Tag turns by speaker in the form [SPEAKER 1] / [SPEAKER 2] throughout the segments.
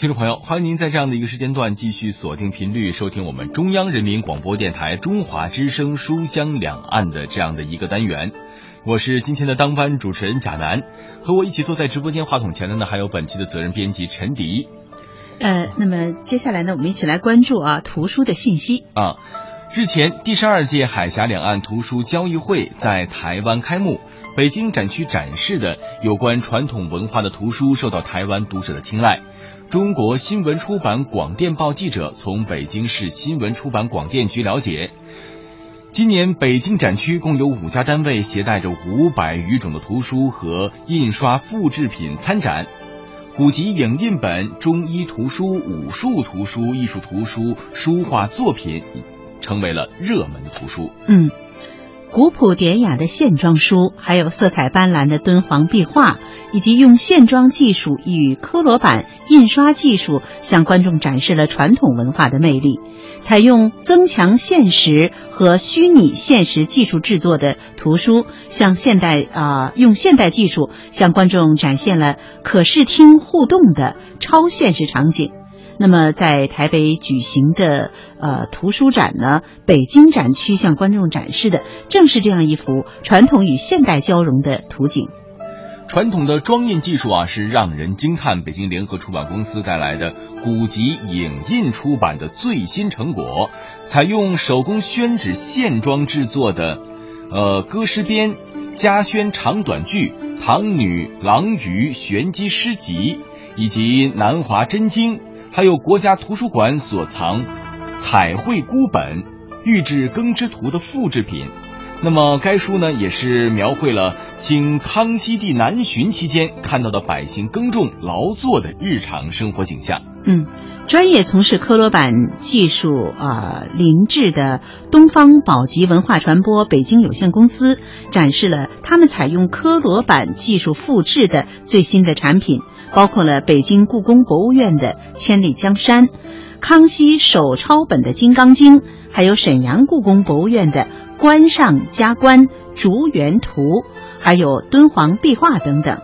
[SPEAKER 1] 听众朋友，欢迎您在这样的一个时间段继续锁定频率，收听我们中央人民广播电台中华之声书香两岸的这样的一个单元。我是今天的当班主持人贾楠，和我一起坐在直播间话筒前的呢，还有本期的责任编辑陈迪。
[SPEAKER 2] 呃，那么接下来呢，我们一起来关注啊图书的信息
[SPEAKER 1] 啊。日前，第十二届海峡两岸图书交易会在台湾开幕，北京展区展示的有关传统文化的图书受到台湾读者的青睐。中国新闻出版广电报记者从北京市新闻出版广电局了解，今年北京展区共有五家单位携带着五百余种的图书和印刷复制品参展，古籍影印本、中医图书、武术图书、艺术图书、书画作品，成为了热门图书。
[SPEAKER 2] 嗯。古朴典雅的线装书，还有色彩斑斓的敦煌壁画，以及用线装技术与科罗版印刷技术向观众展示了传统文化的魅力。采用增强现实和虚拟现实技术制作的图书，向现代啊用现代技术向观众展现了可视听互动的超现实场景。那么，在台北举行的呃图书展呢，北京展区向观众展示的正是这样一幅传统与现代交融的图景。
[SPEAKER 1] 传统的装印技术啊，是让人惊叹。北京联合出版公司带来的古籍影印出版的最新成果，采用手工宣纸线装制作的，呃歌诗编、家宣长短句、唐女郎舆玄机诗集，以及南华真经。还有国家图书馆所藏彩绘孤本、御制耕织图的复制品。那么该书呢，也是描绘了清康熙帝南巡期间看到的百姓耕种劳作的日常生活景象。
[SPEAKER 2] 嗯，专业从事科罗版技术啊临制的东方宝吉文化传播北京有限公司展示了他们采用科罗版技术复制的最新的产品。包括了北京故宫博物院的《千里江山》，康熙手抄本的《金刚经》，还有沈阳故宫博物院的《关上加关竹园图》，还有敦煌壁画等等。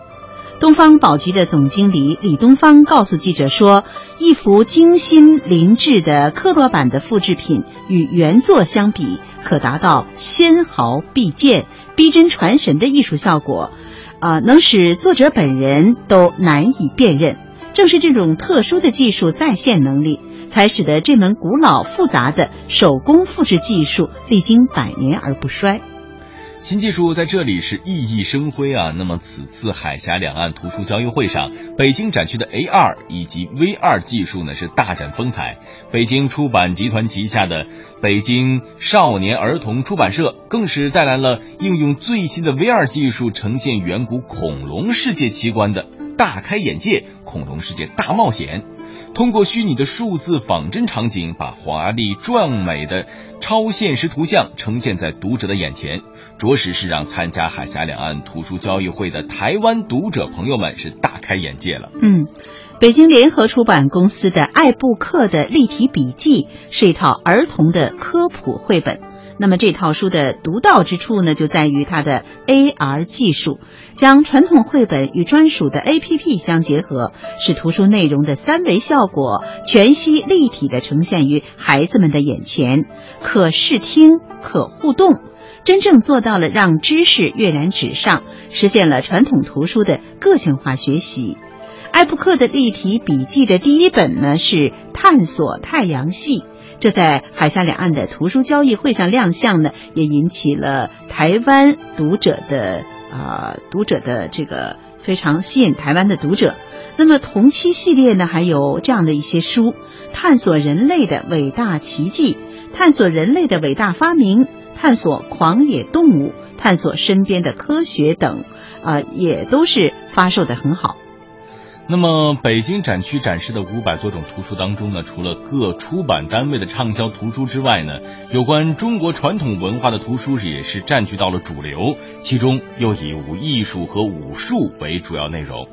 [SPEAKER 2] 东方宝局的总经理李东方告诉记者说：“一幅精心临制的科罗版的复制品与原作相比，可达到纤毫毕见、逼真传神的艺术效果。”啊，能使作者本人都难以辨认。正是这种特殊的技术再现能力，才使得这门古老复杂的手工复制技术历经百年而不衰。
[SPEAKER 1] 新技术在这里是熠熠生辉啊！那么此次海峡两岸图书交易会上，北京展区的 A 二以及 V 二技术呢是大展风采。北京出版集团旗下的北京少年儿童出版社更是带来了应用最新的 V 二技术，呈现远古恐龙世界奇观的大开眼界恐龙世界大冒险。通过虚拟的数字仿真场景，把华丽壮美的超现实图像呈现在读者的眼前，着实是让参加海峡两岸图书交易会的台湾读者朋友们是大开眼界了。
[SPEAKER 2] 嗯，北京联合出版公司的爱布克的立体笔记是一套儿童的科普绘本。那么这套书的独到之处呢，就在于它的 AR 技术，将传统绘本与专属的 APP 相结合，使图书内容的三维效果全息立体的呈现于孩子们的眼前，可视听、可互动，真正做到了让知识跃然纸上，实现了传统图书的个性化学习。艾布克的立体笔记的第一本呢，是《探索太阳系》。这在海峡两岸的图书交易会上亮相呢，也引起了台湾读者的呃读者的这个非常吸引台湾的读者。那么同期系列呢，还有这样的一些书：探索人类的伟大奇迹，探索人类的伟大发明，探索狂野动物，探索身边的科学等，啊，也都是发售的很好。
[SPEAKER 1] 那么，北京展区展示的五百多种图书当中呢，除了各出版单位的畅销图书之外呢，有关中国传统文化的图书也是占据到了主流，其中又以武艺术和武术为主要内容。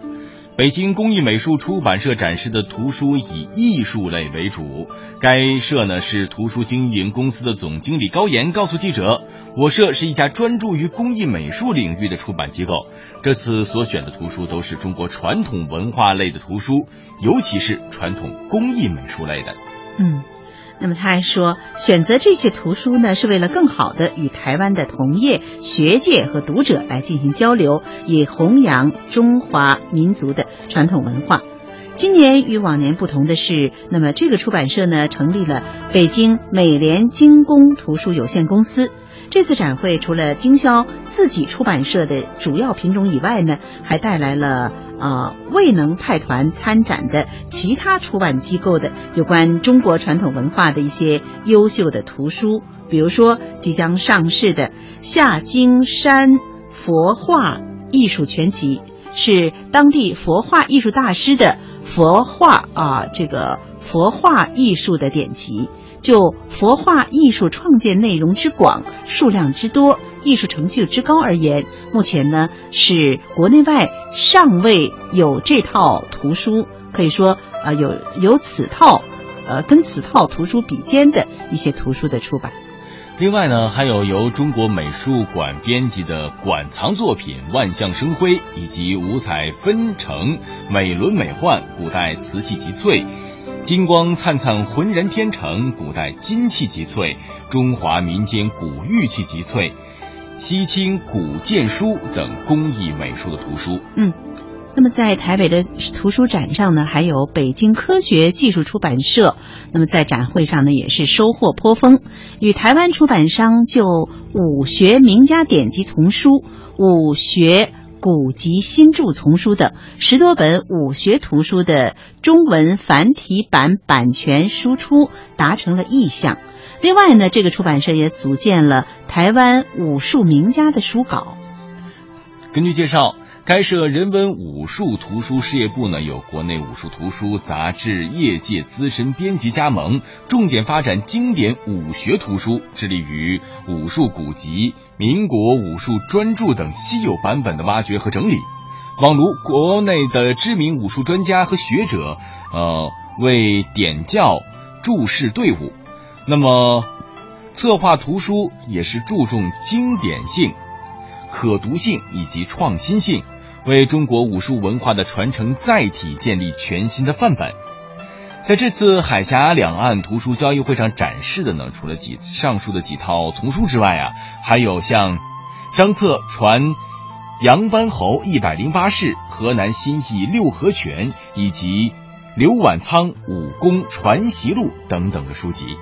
[SPEAKER 1] 北京工艺美术出版社展示的图书以艺术类为主。该社呢是图书经营公司的总经理高岩告诉记者：“我社是一家专注于工艺美术领域的出版机构。这次所选的图书都是中国传统文化类的图书，尤其是传统工艺美术类的。”
[SPEAKER 2] 嗯。那么他还说，选择这些图书呢，是为了更好的与台湾的同业、学界和读者来进行交流，以弘扬中华民族的传统文化。今年与往年不同的是，那么这个出版社呢，成立了北京美联精工图书有限公司。这次展会除了经销自己出版社的主要品种以外呢，还带来了呃未能派团参展的其他出版机构的有关中国传统文化的一些优秀的图书，比如说即将上市的《夏金山佛画艺术全集》，是当地佛画艺术大师的佛画啊这个佛画艺术的典籍。就佛画艺术创建内容之广、数量之多、艺术成就之高而言，目前呢是国内外尚未有这套图书，可以说呃有有此套，呃跟此套图书比肩的一些图书的出版。
[SPEAKER 1] 另外呢，还有由中国美术馆编辑的馆藏作品《万象生辉》，以及五彩纷呈、美轮美奂、古代瓷器集萃。金光灿灿，浑然天成；古代金器集萃，中华民间古玉器集萃，西清古建书等工艺美术的图书。
[SPEAKER 2] 嗯，那么在台北的图书展上呢，还有北京科学技术出版社。那么在展会上呢，也是收获颇丰，与台湾出版商就武学名家典籍丛书、武学。古籍新著丛书等十多本武学图书的中文繁体版版权输出达成了意向。另外呢，这个出版社也组建了台湾武术名家的书稿。
[SPEAKER 1] 根据介绍。开设人文武术图书事业部呢，有国内武术图书杂志业界资深编辑加盟，重点发展经典武学图书，致力于武术古籍、民国武术专著等稀有版本的挖掘和整理，网罗国内的知名武术专家和学者，呃，为点教注释队伍。那么，策划图书也是注重经典性、可读性以及创新性。为中国武术文化的传承载体建立全新的范本。在这次海峡两岸图书交易会上展示的呢，除了几上述的几套丛书之外啊，还有像张策传杨班侯一百零八式、河南新义六合拳以及刘婉仓武功传习录等等的书籍。